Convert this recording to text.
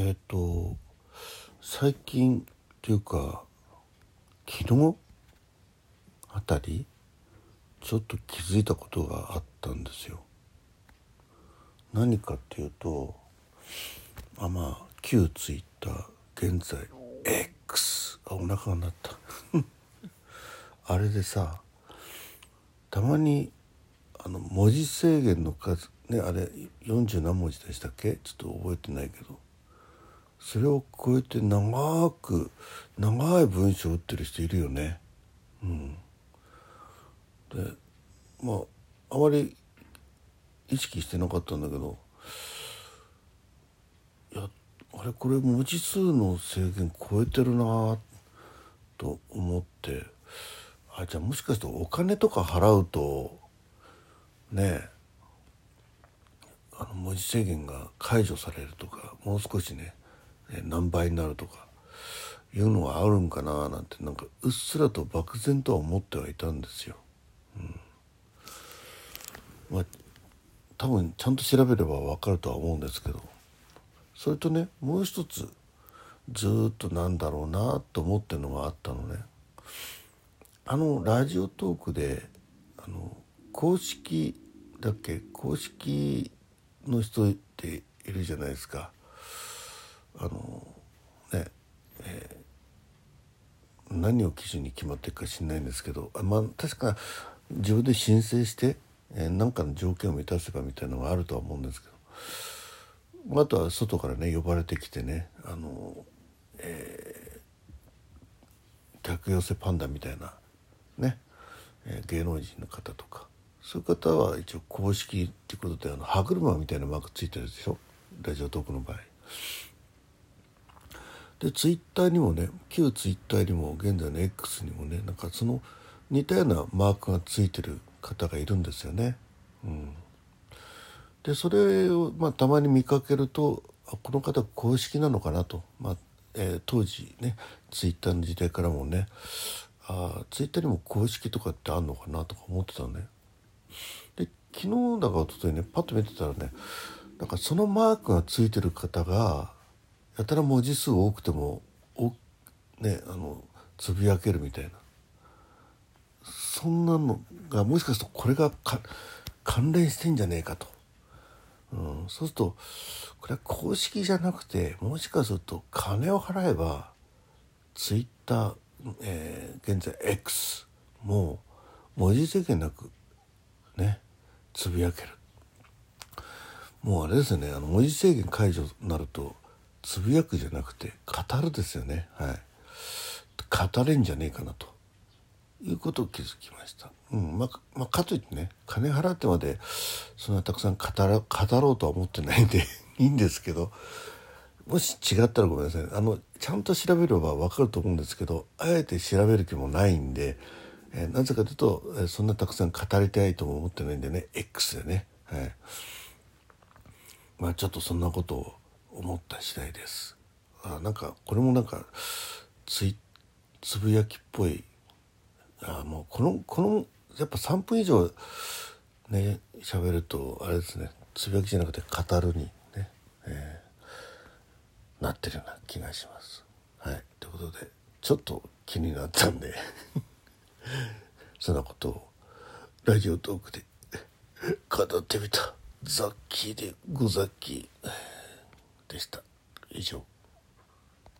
えっ、と最近っていうか昨日あたりちょっと気づいたことがあったんですよ。何かっていうとあまあ旧ツイッター現在 X あお腹が鳴った。あれでさたまにあの文字制限の数ねあれ40何文字でしたっけ？ちょっと覚えてないけど。それを超えて長く長い文章を打ってる人いるよね。うん、でまああまり意識してなかったんだけどいやあれこれ文字数の制限超えてるなと思ってあじゃあもしかしてお金とか払うとねえあの文字制限が解除されるとかもう少しね何倍になるとかいうのがあるんかななんてなんかうっすらと漠然とは思ってはいたんですよ。うん、まあ多分ちゃんと調べれば分かるとは思うんですけどそれとねもう一つずっとなんだろうなと思ってるのがあったのね。あのラジオトークであの公式だっけ公式の人っているじゃないですか。あのねえー、何を基準に決まっていくか知んないんですけどまあ確か自分で申請して何、えー、かの条件を満たせばみたいなのがあるとは思うんですけどあとは外からね呼ばれてきてねあの、えー、客寄せパンダみたいなね、えー、芸能人の方とかそういう方は一応公式っていうことであの歯車みたいなマークついてるでしょ？ラジオトークの場合。でツイッターにもね旧ツイッターにも現在の X にもねなんかその似たようなマークがついてる方がいるんですよね。うん、でそれを、まあ、たまに見かけるとあこの方公式なのかなと、まあえー、当時ねツイッターの時代からもねあツイッターにも公式とかってあんのかなとか思ってたのね。で昨日だか一昨日ねパッと見てたらねなんかそのマークがついてる方がやたら文字数多くてもおねあのつぶやけるみたいな。そんなのがもしかするとこれが関連してんじゃねえかと、うん、そうするとこれは公式じゃなくてもしかすると金を払えばツイッター、えー、現在 X も文字制限なくねつぶやける。もうあれですよね。あの文字制限解除になるとつぶやくじゃなくて語るですよね。はい。語れんじゃねえかなと。いうことを気づきました。うん。まあ、まあ、かといってね金払ってまでそんなたくさん語ら語ろうとは思ってないんで いいんですけどもし違ったらごめんなさいあのちゃんと調べれば分かると思うんですけどあえて調べる気もないんで、えー、なぜかというと、えー、そんなたくさん語りたいとも思ってないんでね X でね。はい。まあちょっとそんなことを思った次第ですあなんかこれもなんかついつぶやきっぽいあもうこのこのやっぱ3分以上ね喋るとあれですねつぶやきじゃなくて語るにね、えー、なってるような気がします。はいということでちょっと気になったんで そんなことをラジオトークで語ってみたザッキーでござっきー。でした。以上。